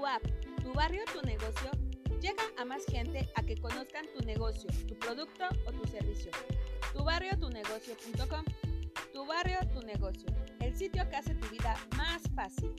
Tu app, Tu Barrio, Tu Negocio, llega a más gente a que conozcan tu negocio, tu producto o tu servicio. Tu TuBarrioTuNegocio.com Tu Barrio, Tu Negocio, el sitio que hace tu vida más fácil.